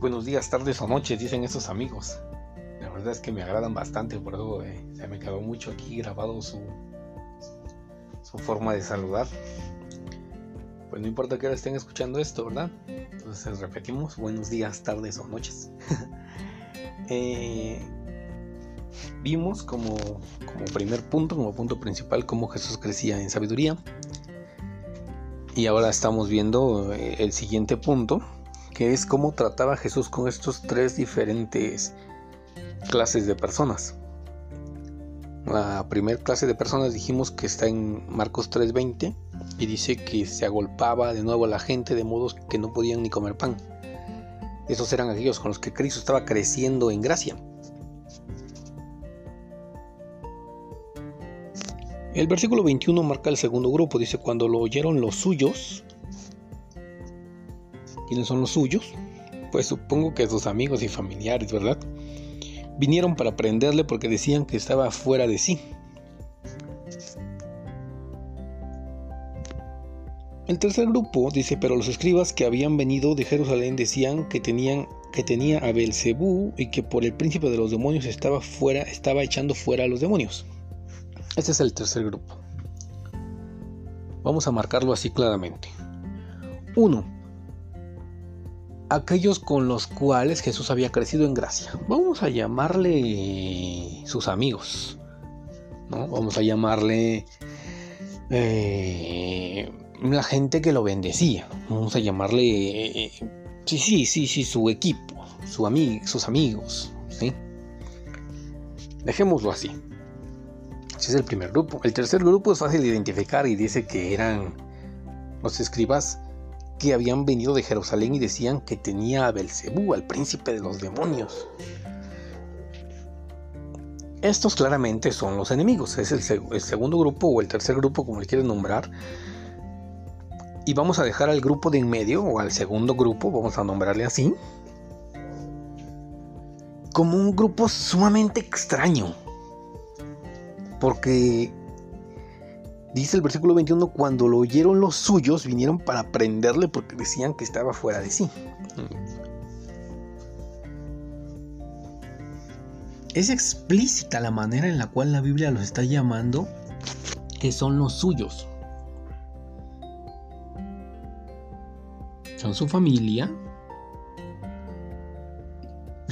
Buenos días, tardes o noches, dicen estos amigos. La verdad es que me agradan bastante, por eso eh, se me quedó mucho aquí grabado su, su forma de saludar. Pues no importa que ahora estén escuchando esto, ¿verdad? Entonces repetimos, buenos días, tardes o noches. Eh, vimos como, como primer punto, como punto principal, cómo Jesús crecía en sabiduría. Y ahora estamos viendo eh, el siguiente punto, es cómo trataba Jesús con estos tres diferentes clases de personas. La primera clase de personas dijimos que está en Marcos 3:20 y dice que se agolpaba de nuevo a la gente de modos que no podían ni comer pan. Esos eran aquellos con los que Cristo estaba creciendo en gracia. El versículo 21 marca el segundo grupo, dice, cuando lo oyeron los suyos, ¿quiénes son los suyos? Pues supongo que sus amigos y familiares, ¿verdad? Vinieron para prenderle porque decían que estaba fuera de sí. El tercer grupo dice, pero los escribas que habían venido de Jerusalén decían que tenían que tenía a Belcebú y que por el príncipe de los demonios estaba fuera, estaba echando fuera a los demonios. Este es el tercer grupo. Vamos a marcarlo así claramente. 1. Aquellos con los cuales Jesús había crecido en gracia. Vamos a llamarle sus amigos. ¿no? Vamos a llamarle eh, la gente que lo bendecía. Vamos a llamarle... Sí, sí, sí, sí, su equipo, su sus amigos. ¿sí? Dejémoslo así. Ese es el primer grupo. El tercer grupo es fácil de identificar y dice que eran los escribas que habían venido de Jerusalén y decían que tenía a Belcebú, al príncipe de los demonios. Estos claramente son los enemigos. Es el, segundo grupo o el tercer grupo, como le quieren nombrar. Y vamos a dejar al grupo de en medio o al segundo grupo, vamos a nombrarle así, como un grupo sumamente extraño. Porque dice el versículo 21, cuando lo oyeron los suyos, vinieron para prenderle porque decían que estaba fuera de sí. Es explícita la manera en la cual la Biblia los está llamando que son los suyos. Son su familia.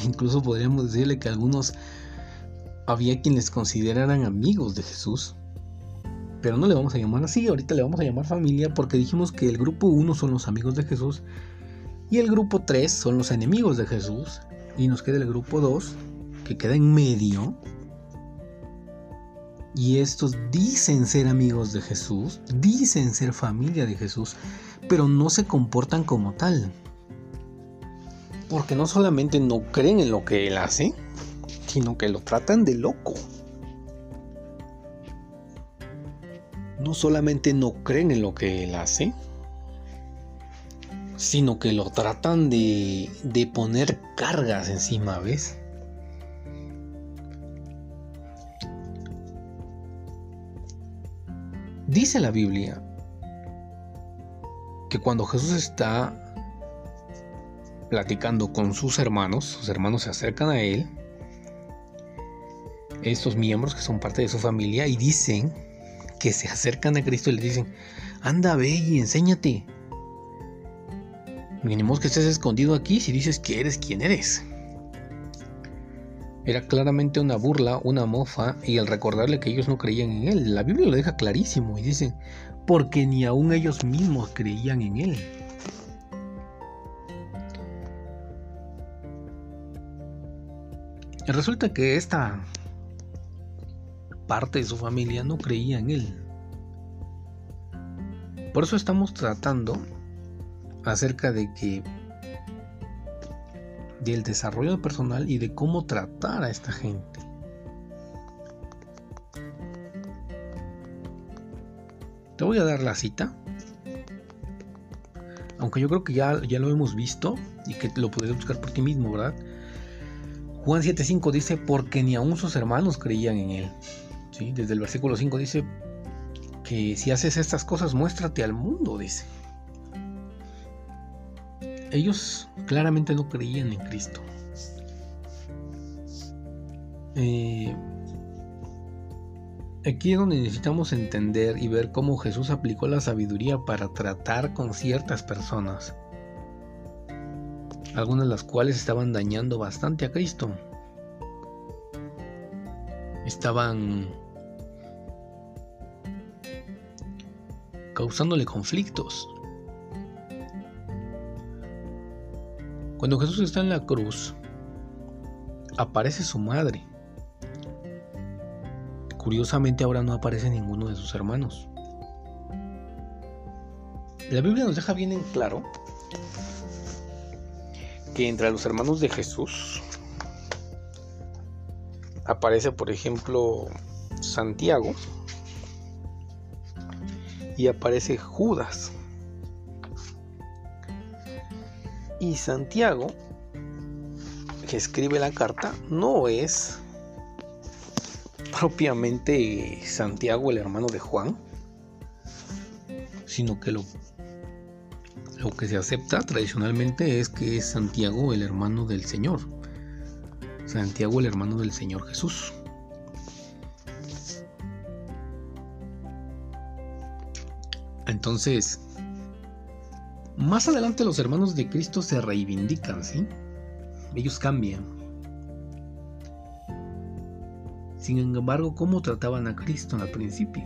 Incluso podríamos decirle que algunos había quienes consideraran amigos de Jesús. Pero no le vamos a llamar así, ahorita le vamos a llamar familia porque dijimos que el grupo 1 son los amigos de Jesús y el grupo 3 son los enemigos de Jesús y nos queda el grupo 2 que queda en medio. Y estos dicen ser amigos de Jesús, dicen ser familia de Jesús, pero no se comportan como tal. Porque no solamente no creen en lo que Él hace, sino que lo tratan de loco. No solamente no creen en lo que él hace, sino que lo tratan de, de poner cargas encima, ¿ves? Dice la Biblia que cuando Jesús está platicando con sus hermanos, sus hermanos se acercan a él estos miembros que son parte de su familia y dicen que se acercan a Cristo y le dicen, anda, ve y enséñate. Mínimo que estés escondido aquí si dices que eres quien eres. Era claramente una burla, una mofa, y al recordarle que ellos no creían en él, la Biblia lo deja clarísimo y dice, porque ni aun ellos mismos creían en él. Resulta que esta parte de su familia no creía en él. Por eso estamos tratando acerca de que del desarrollo personal y de cómo tratar a esta gente. Te voy a dar la cita. Aunque yo creo que ya, ya lo hemos visto y que lo puedes buscar por ti mismo, ¿verdad? Juan 7:5 dice, porque ni aun sus hermanos creían en él. Desde el versículo 5 dice que si haces estas cosas, muéstrate al mundo, dice. ellos claramente no creían en Cristo. Eh, aquí es donde necesitamos entender y ver cómo Jesús aplicó la sabiduría para tratar con ciertas personas, algunas de las cuales estaban dañando bastante a Cristo. Estaban causándole conflictos. Cuando Jesús está en la cruz, aparece su madre. Curiosamente ahora no aparece ninguno de sus hermanos. La Biblia nos deja bien en claro que entre los hermanos de Jesús aparece, por ejemplo, Santiago, y aparece Judas. Y Santiago, que escribe la carta, no es propiamente Santiago, el hermano de Juan, sino que lo, lo que se acepta tradicionalmente es que es Santiago, el hermano del Señor. Santiago, el hermano del Señor Jesús. Entonces, más adelante los hermanos de Cristo se reivindican, ¿sí? Ellos cambian. Sin embargo, ¿cómo trataban a Cristo al principio?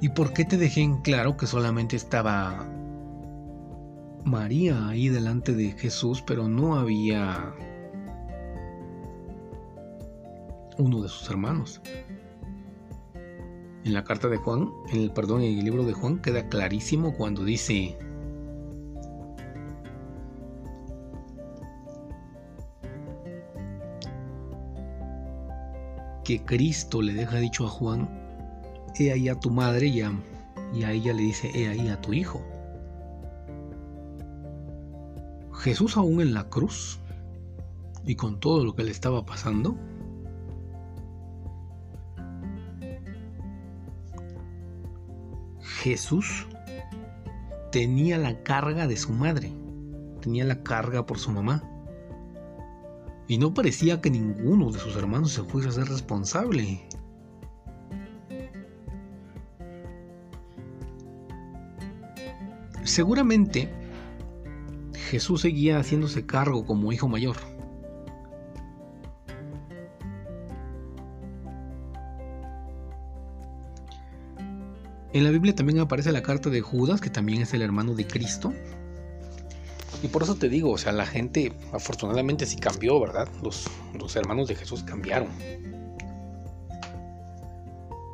¿Y por qué te dejé en claro que solamente estaba María ahí delante de Jesús, pero no había uno de sus hermanos? En la carta de Juan, en el perdón, en el libro de Juan queda clarísimo cuando dice que Cristo le deja dicho a Juan, he ahí a tu madre y a, y a ella le dice, he ahí a tu hijo. Jesús aún en la cruz y con todo lo que le estaba pasando, Jesús tenía la carga de su madre, tenía la carga por su mamá. Y no parecía que ninguno de sus hermanos se fuese a ser responsable. Seguramente Jesús seguía haciéndose cargo como hijo mayor. En la Biblia también aparece la carta de Judas, que también es el hermano de Cristo. Y por eso te digo, o sea, la gente afortunadamente sí cambió, ¿verdad? Los, los hermanos de Jesús cambiaron.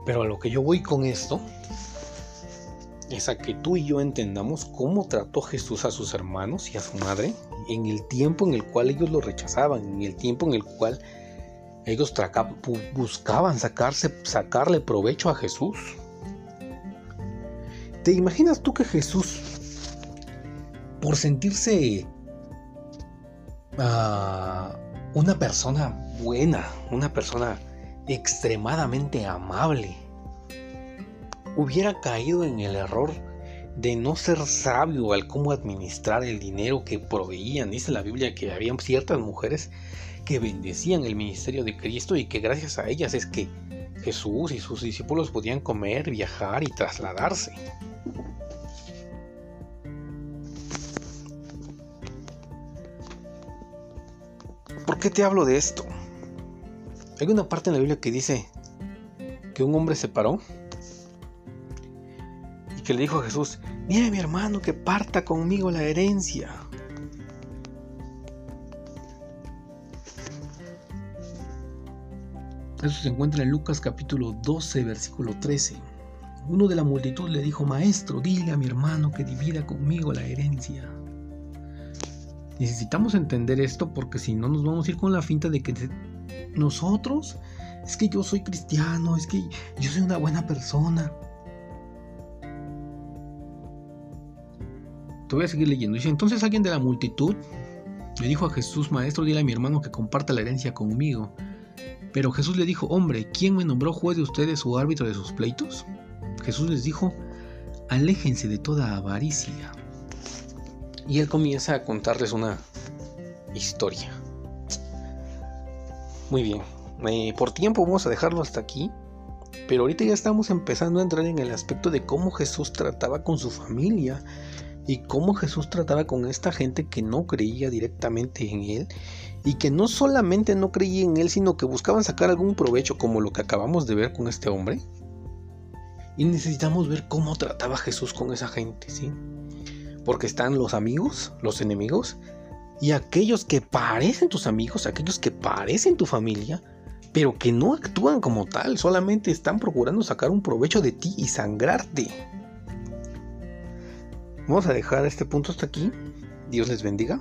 Pero a lo que yo voy con esto es a que tú y yo entendamos cómo trató Jesús a sus hermanos y a su madre en el tiempo en el cual ellos lo rechazaban, en el tiempo en el cual ellos buscaban sacarse, sacarle provecho a Jesús. ¿Te imaginas tú que Jesús, por sentirse ah, una persona buena, una persona extremadamente amable, hubiera caído en el error de no ser sabio al cómo administrar el dinero que proveían. Dice la Biblia que había ciertas mujeres que bendecían el ministerio de Cristo y que gracias a ellas es que Jesús y sus discípulos podían comer, viajar y trasladarse. Qué te hablo de esto? Hay una parte en la Biblia que dice que un hombre se paró y que le dijo a Jesús, dile a mi hermano que parta conmigo la herencia. Eso se encuentra en Lucas capítulo 12, versículo 13. Uno de la multitud le dijo, Maestro, dile a mi hermano que divida conmigo la herencia. Necesitamos entender esto porque si no nos vamos a ir con la finta de que nosotros, es que yo soy cristiano, es que yo soy una buena persona. Te voy a seguir leyendo. Dice, entonces alguien de la multitud le dijo a Jesús, Maestro, dile a mi hermano que comparta la herencia conmigo. Pero Jesús le dijo, hombre, ¿quién me nombró juez de ustedes o árbitro de sus pleitos? Jesús les dijo, aléjense de toda avaricia. Y él comienza a contarles una historia. Muy bien, eh, por tiempo vamos a dejarlo hasta aquí. Pero ahorita ya estamos empezando a entrar en el aspecto de cómo Jesús trataba con su familia y cómo Jesús trataba con esta gente que no creía directamente en Él y que no solamente no creía en Él, sino que buscaban sacar algún provecho como lo que acabamos de ver con este hombre. Y necesitamos ver cómo trataba Jesús con esa gente, ¿sí? Porque están los amigos, los enemigos, y aquellos que parecen tus amigos, aquellos que parecen tu familia, pero que no actúan como tal, solamente están procurando sacar un provecho de ti y sangrarte. Vamos a dejar este punto hasta aquí. Dios les bendiga.